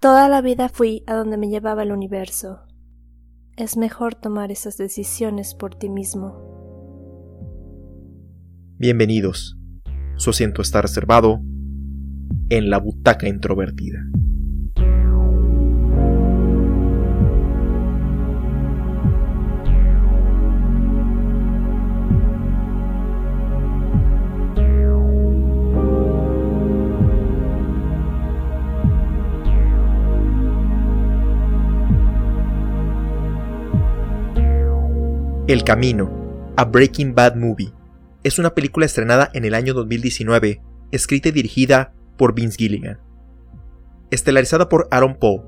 Toda la vida fui a donde me llevaba el universo. Es mejor tomar esas decisiones por ti mismo. Bienvenidos. Su asiento está reservado en la butaca introvertida. El Camino, a Breaking Bad Movie, es una película estrenada en el año 2019, escrita y dirigida por Vince Gilligan. Estelarizada por Aaron Paul,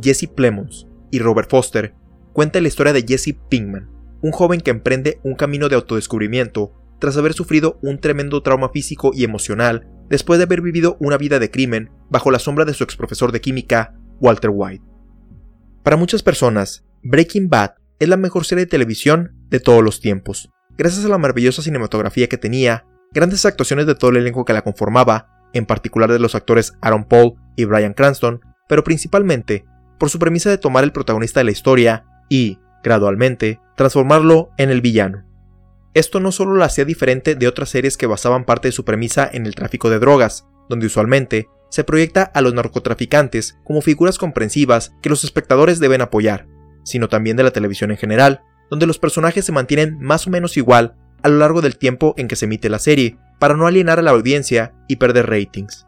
Jesse Plemons y Robert Foster, cuenta la historia de Jesse Pinkman, un joven que emprende un camino de autodescubrimiento tras haber sufrido un tremendo trauma físico y emocional después de haber vivido una vida de crimen bajo la sombra de su exprofesor de química, Walter White. Para muchas personas, Breaking Bad es la mejor serie de televisión de todos los tiempos, gracias a la maravillosa cinematografía que tenía, grandes actuaciones de todo el elenco que la conformaba, en particular de los actores Aaron Paul y Brian Cranston, pero principalmente por su premisa de tomar el protagonista de la historia y, gradualmente, transformarlo en el villano. Esto no solo la hacía diferente de otras series que basaban parte de su premisa en el tráfico de drogas, donde usualmente se proyecta a los narcotraficantes como figuras comprensivas que los espectadores deben apoyar, sino también de la televisión en general, donde los personajes se mantienen más o menos igual a lo largo del tiempo en que se emite la serie, para no alienar a la audiencia y perder ratings.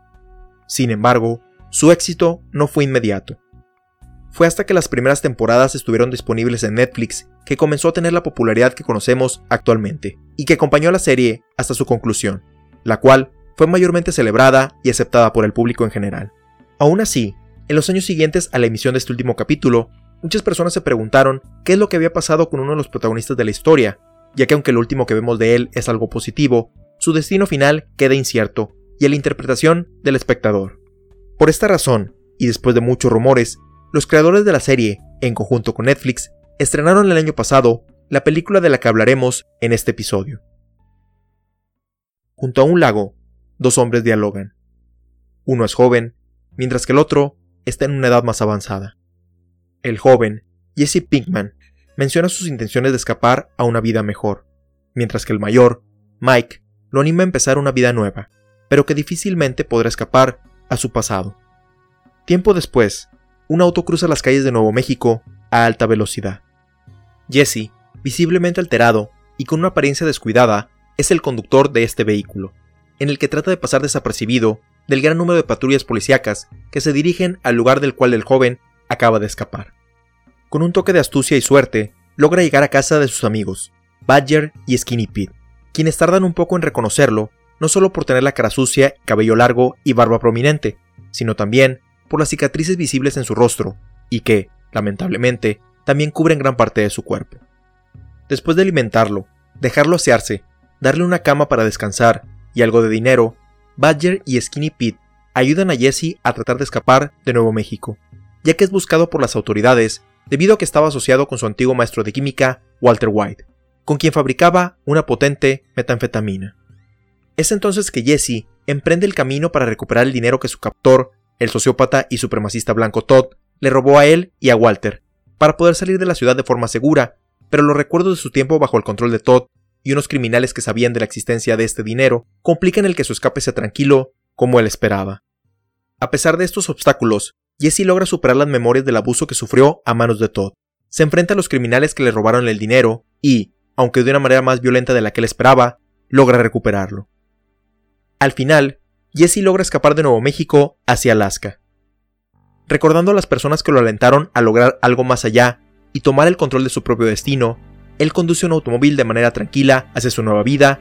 Sin embargo, su éxito no fue inmediato. Fue hasta que las primeras temporadas estuvieron disponibles en Netflix que comenzó a tener la popularidad que conocemos actualmente, y que acompañó a la serie hasta su conclusión, la cual fue mayormente celebrada y aceptada por el público en general. Aún así, en los años siguientes a la emisión de este último capítulo, muchas personas se preguntaron qué es lo que había pasado con uno de los protagonistas de la historia, ya que aunque lo último que vemos de él es algo positivo, su destino final queda incierto y a la interpretación del espectador. Por esta razón, y después de muchos rumores, los creadores de la serie, en conjunto con Netflix, estrenaron el año pasado la película de la que hablaremos en este episodio. Junto a un lago, dos hombres dialogan. Uno es joven, mientras que el otro está en una edad más avanzada. El joven, Jesse Pinkman, menciona sus intenciones de escapar a una vida mejor, mientras que el mayor, Mike, lo anima a empezar una vida nueva, pero que difícilmente podrá escapar a su pasado. Tiempo después, un auto cruza las calles de Nuevo México a alta velocidad. Jesse, visiblemente alterado y con una apariencia descuidada, es el conductor de este vehículo, en el que trata de pasar desapercibido del gran número de patrullas policíacas que se dirigen al lugar del cual el joven acaba de escapar. Con un toque de astucia y suerte, logra llegar a casa de sus amigos, Badger y Skinny Pete, quienes tardan un poco en reconocerlo, no solo por tener la cara sucia, cabello largo y barba prominente, sino también por las cicatrices visibles en su rostro, y que, lamentablemente, también cubren gran parte de su cuerpo. Después de alimentarlo, dejarlo asearse, darle una cama para descansar y algo de dinero, Badger y Skinny Pete ayudan a Jesse a tratar de escapar de Nuevo México, ya que es buscado por las autoridades debido a que estaba asociado con su antiguo maestro de química, Walter White, con quien fabricaba una potente metanfetamina. Es entonces que Jesse emprende el camino para recuperar el dinero que su captor, el sociópata y supremacista blanco Todd, le robó a él y a Walter, para poder salir de la ciudad de forma segura, pero los recuerdos de su tiempo bajo el control de Todd y unos criminales que sabían de la existencia de este dinero complican el que su escape sea tranquilo como él esperaba. A pesar de estos obstáculos, Jesse logra superar las memorias del abuso que sufrió a manos de Todd. Se enfrenta a los criminales que le robaron el dinero y, aunque de una manera más violenta de la que él esperaba, logra recuperarlo. Al final, Jesse logra escapar de Nuevo México hacia Alaska. Recordando a las personas que lo alentaron a lograr algo más allá y tomar el control de su propio destino, él conduce un automóvil de manera tranquila hacia su nueva vida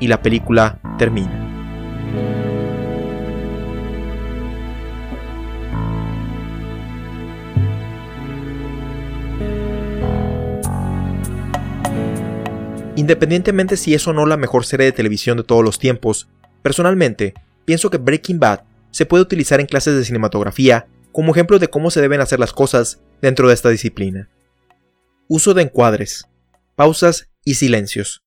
y la película termina. Independientemente si es o no la mejor serie de televisión de todos los tiempos, personalmente pienso que Breaking Bad se puede utilizar en clases de cinematografía como ejemplo de cómo se deben hacer las cosas dentro de esta disciplina. Uso de encuadres, pausas y silencios.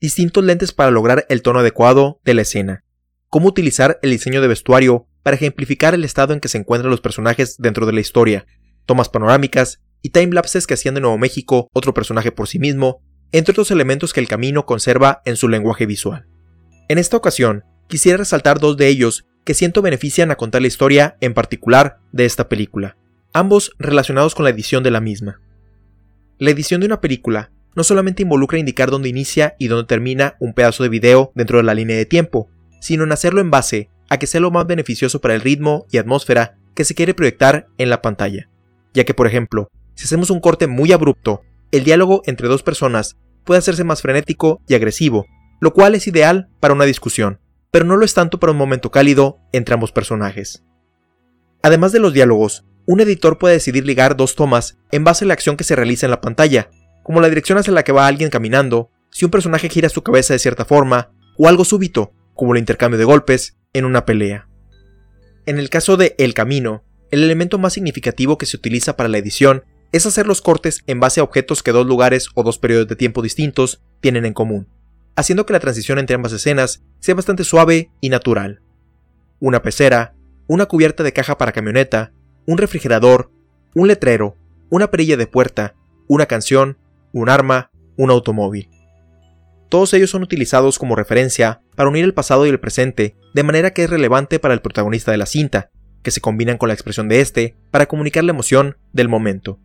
Distintos lentes para lograr el tono adecuado de la escena. Cómo utilizar el diseño de vestuario para ejemplificar el estado en que se encuentran los personajes dentro de la historia, tomas panorámicas y timelapses que hacían de Nuevo México otro personaje por sí mismo, entre otros elementos que el camino conserva en su lenguaje visual. En esta ocasión, quisiera resaltar dos de ellos que siento benefician a contar la historia en particular de esta película, ambos relacionados con la edición de la misma. La edición de una película no solamente involucra indicar dónde inicia y dónde termina un pedazo de video dentro de la línea de tiempo, sino en hacerlo en base a que sea lo más beneficioso para el ritmo y atmósfera que se quiere proyectar en la pantalla. Ya que, por ejemplo, si hacemos un corte muy abrupto, el diálogo entre dos personas puede hacerse más frenético y agresivo, lo cual es ideal para una discusión, pero no lo es tanto para un momento cálido entre ambos personajes. Además de los diálogos, un editor puede decidir ligar dos tomas en base a la acción que se realiza en la pantalla, como la dirección hacia la que va alguien caminando, si un personaje gira su cabeza de cierta forma, o algo súbito, como el intercambio de golpes en una pelea. En el caso de El Camino, el elemento más significativo que se utiliza para la edición es hacer los cortes en base a objetos que dos lugares o dos periodos de tiempo distintos tienen en común, haciendo que la transición entre ambas escenas sea bastante suave y natural. Una pecera, una cubierta de caja para camioneta, un refrigerador, un letrero, una perilla de puerta, una canción, un arma, un automóvil. Todos ellos son utilizados como referencia para unir el pasado y el presente de manera que es relevante para el protagonista de la cinta, que se combinan con la expresión de este para comunicar la emoción del momento.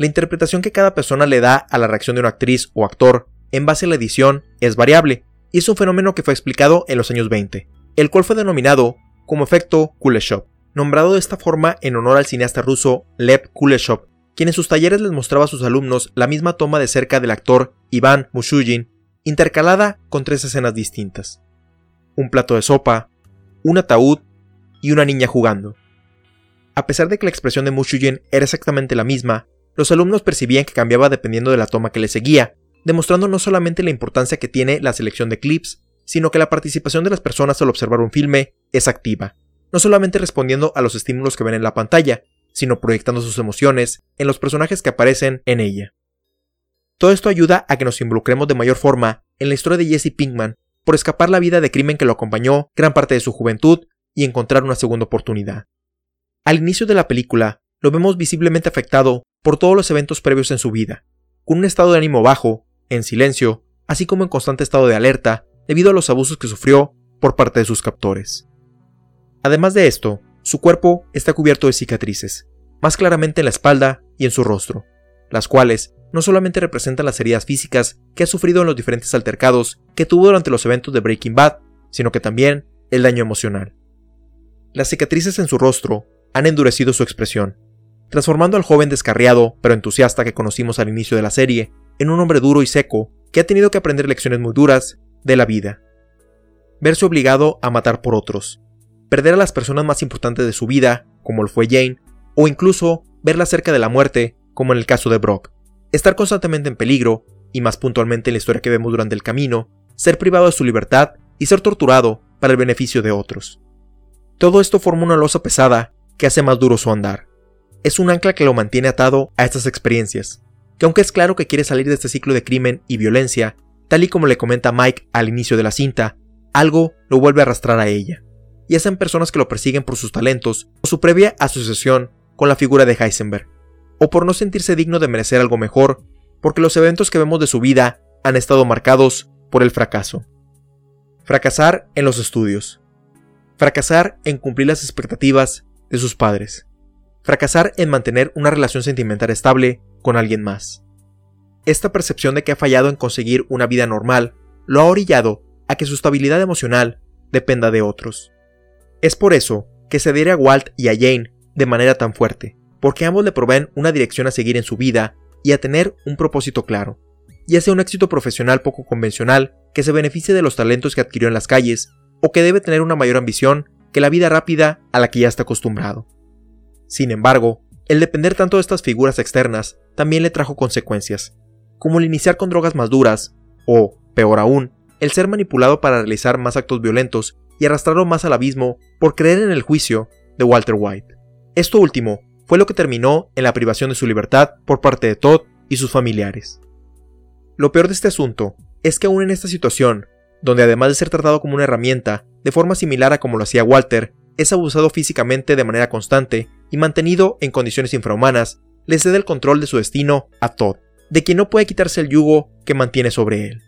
La interpretación que cada persona le da a la reacción de una actriz o actor en base a la edición es variable, y es un fenómeno que fue explicado en los años 20, el cual fue denominado como efecto Kuleshov, nombrado de esta forma en honor al cineasta ruso Lev Kuleshov, quien en sus talleres les mostraba a sus alumnos la misma toma de cerca del actor Iván Mushugin, intercalada con tres escenas distintas. Un plato de sopa, un ataúd y una niña jugando. A pesar de que la expresión de Mushugin era exactamente la misma, los alumnos percibían que cambiaba dependiendo de la toma que le seguía, demostrando no solamente la importancia que tiene la selección de clips, sino que la participación de las personas al observar un filme es activa, no solamente respondiendo a los estímulos que ven en la pantalla, sino proyectando sus emociones en los personajes que aparecen en ella. Todo esto ayuda a que nos involucremos de mayor forma en la historia de Jesse Pinkman por escapar la vida de crimen que lo acompañó gran parte de su juventud y encontrar una segunda oportunidad. Al inicio de la película, lo vemos visiblemente afectado por todos los eventos previos en su vida, con un estado de ánimo bajo, en silencio, así como en constante estado de alerta debido a los abusos que sufrió por parte de sus captores. Además de esto, su cuerpo está cubierto de cicatrices, más claramente en la espalda y en su rostro, las cuales no solamente representan las heridas físicas que ha sufrido en los diferentes altercados que tuvo durante los eventos de Breaking Bad, sino que también el daño emocional. Las cicatrices en su rostro han endurecido su expresión, transformando al joven descarriado pero entusiasta que conocimos al inicio de la serie en un hombre duro y seco que ha tenido que aprender lecciones muy duras de la vida. Verse obligado a matar por otros, perder a las personas más importantes de su vida, como lo fue Jane, o incluso verla cerca de la muerte, como en el caso de Brock. Estar constantemente en peligro, y más puntualmente en la historia que vemos durante el camino, ser privado de su libertad y ser torturado para el beneficio de otros. Todo esto forma una losa pesada que hace más duro su andar. Es un ancla que lo mantiene atado a estas experiencias, que aunque es claro que quiere salir de este ciclo de crimen y violencia, tal y como le comenta Mike al inicio de la cinta, algo lo vuelve a arrastrar a ella, y hacen personas que lo persiguen por sus talentos o su previa asociación con la figura de Heisenberg, o por no sentirse digno de merecer algo mejor, porque los eventos que vemos de su vida han estado marcados por el fracaso. Fracasar en los estudios. Fracasar en cumplir las expectativas de sus padres. Fracasar en mantener una relación sentimental estable con alguien más. Esta percepción de que ha fallado en conseguir una vida normal lo ha orillado a que su estabilidad emocional dependa de otros. Es por eso que se adhiere a Walt y a Jane de manera tan fuerte, porque ambos le proveen una dirección a seguir en su vida y a tener un propósito claro, ya sea un éxito profesional poco convencional que se beneficie de los talentos que adquirió en las calles, o que debe tener una mayor ambición que la vida rápida a la que ya está acostumbrado. Sin embargo, el depender tanto de estas figuras externas también le trajo consecuencias, como el iniciar con drogas más duras, o, peor aún, el ser manipulado para realizar más actos violentos y arrastrarlo más al abismo por creer en el juicio de Walter White. Esto último fue lo que terminó en la privación de su libertad por parte de Todd y sus familiares. Lo peor de este asunto es que aún en esta situación, donde además de ser tratado como una herramienta, de forma similar a como lo hacía Walter, es abusado físicamente de manera constante y mantenido en condiciones infrahumanas, le cede el control de su destino a Todd, de quien no puede quitarse el yugo que mantiene sobre él.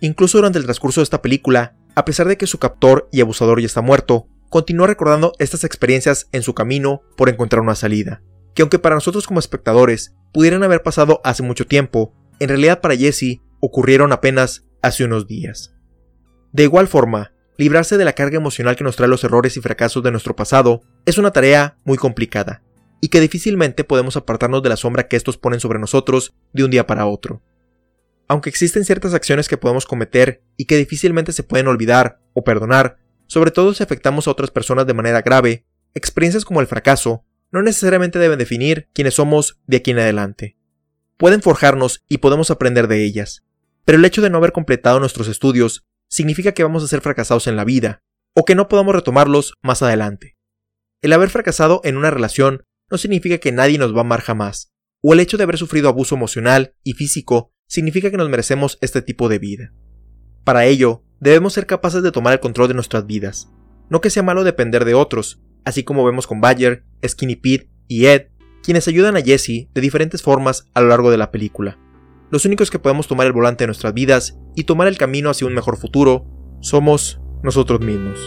Incluso durante el transcurso de esta película, a pesar de que su captor y abusador ya está muerto, continúa recordando estas experiencias en su camino por encontrar una salida, que aunque para nosotros como espectadores pudieran haber pasado hace mucho tiempo, en realidad para Jesse ocurrieron apenas hace unos días. De igual forma, librarse de la carga emocional que nos trae los errores y fracasos de nuestro pasado es una tarea muy complicada, y que difícilmente podemos apartarnos de la sombra que estos ponen sobre nosotros de un día para otro. Aunque existen ciertas acciones que podemos cometer y que difícilmente se pueden olvidar o perdonar, sobre todo si afectamos a otras personas de manera grave, experiencias como el fracaso no necesariamente deben definir quiénes somos de aquí en adelante. Pueden forjarnos y podemos aprender de ellas, pero el hecho de no haber completado nuestros estudios significa que vamos a ser fracasados en la vida, o que no podamos retomarlos más adelante. El haber fracasado en una relación no significa que nadie nos va a amar jamás, o el hecho de haber sufrido abuso emocional y físico significa que nos merecemos este tipo de vida. Para ello, debemos ser capaces de tomar el control de nuestras vidas, no que sea malo depender de otros, así como vemos con Badger, Skinny Pete y Ed, quienes ayudan a Jesse de diferentes formas a lo largo de la película. Los únicos que podemos tomar el volante de nuestras vidas y tomar el camino hacia un mejor futuro somos nosotros mismos.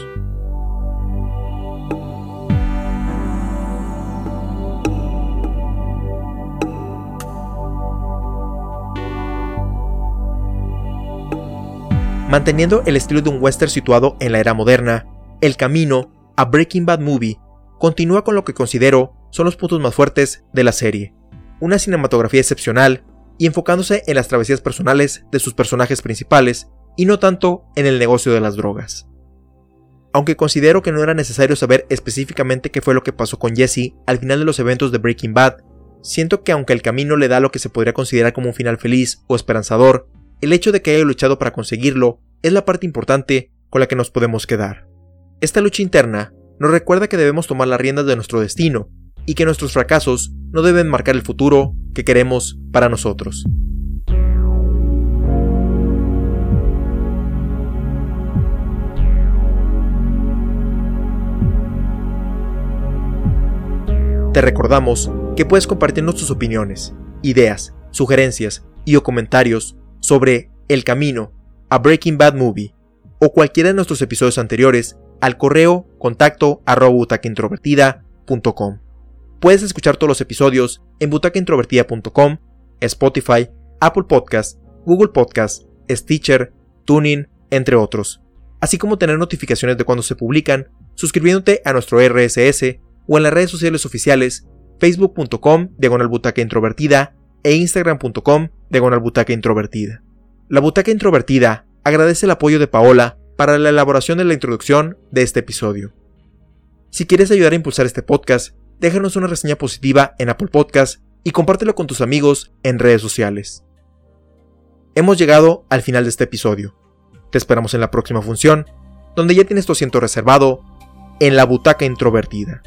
Manteniendo el estilo de un western situado en la era moderna, el camino a Breaking Bad Movie continúa con lo que considero son los puntos más fuertes de la serie. Una cinematografía excepcional y enfocándose en las travesías personales de sus personajes principales y no tanto en el negocio de las drogas. Aunque considero que no era necesario saber específicamente qué fue lo que pasó con Jesse al final de los eventos de Breaking Bad, siento que aunque el camino le da lo que se podría considerar como un final feliz o esperanzador, el hecho de que haya luchado para conseguirlo es la parte importante con la que nos podemos quedar. Esta lucha interna nos recuerda que debemos tomar las riendas de nuestro destino y que nuestros fracasos no deben marcar el futuro que queremos para nosotros. Te recordamos que puedes compartirnos tus opiniones, ideas, sugerencias y o comentarios sobre El Camino a Breaking Bad Movie o cualquiera de nuestros episodios anteriores al correo contacto arroba Puedes escuchar todos los episodios en butacaintrovertida.com, Spotify, Apple Podcast, Google Podcast, Stitcher, Tuning, entre otros, así como tener notificaciones de cuando se publican suscribiéndote a nuestro RSS o en las redes sociales oficiales facebook.com diagonal butaca introvertida e instagram.com diagonal butaca introvertida. La butaca introvertida agradece el apoyo de Paola para la elaboración de la introducción de este episodio. Si quieres ayudar a impulsar este podcast, déjanos una reseña positiva en Apple Podcast y compártelo con tus amigos en redes sociales. Hemos llegado al final de este episodio. Te esperamos en la próxima función, donde ya tienes tu asiento reservado en la butaca introvertida.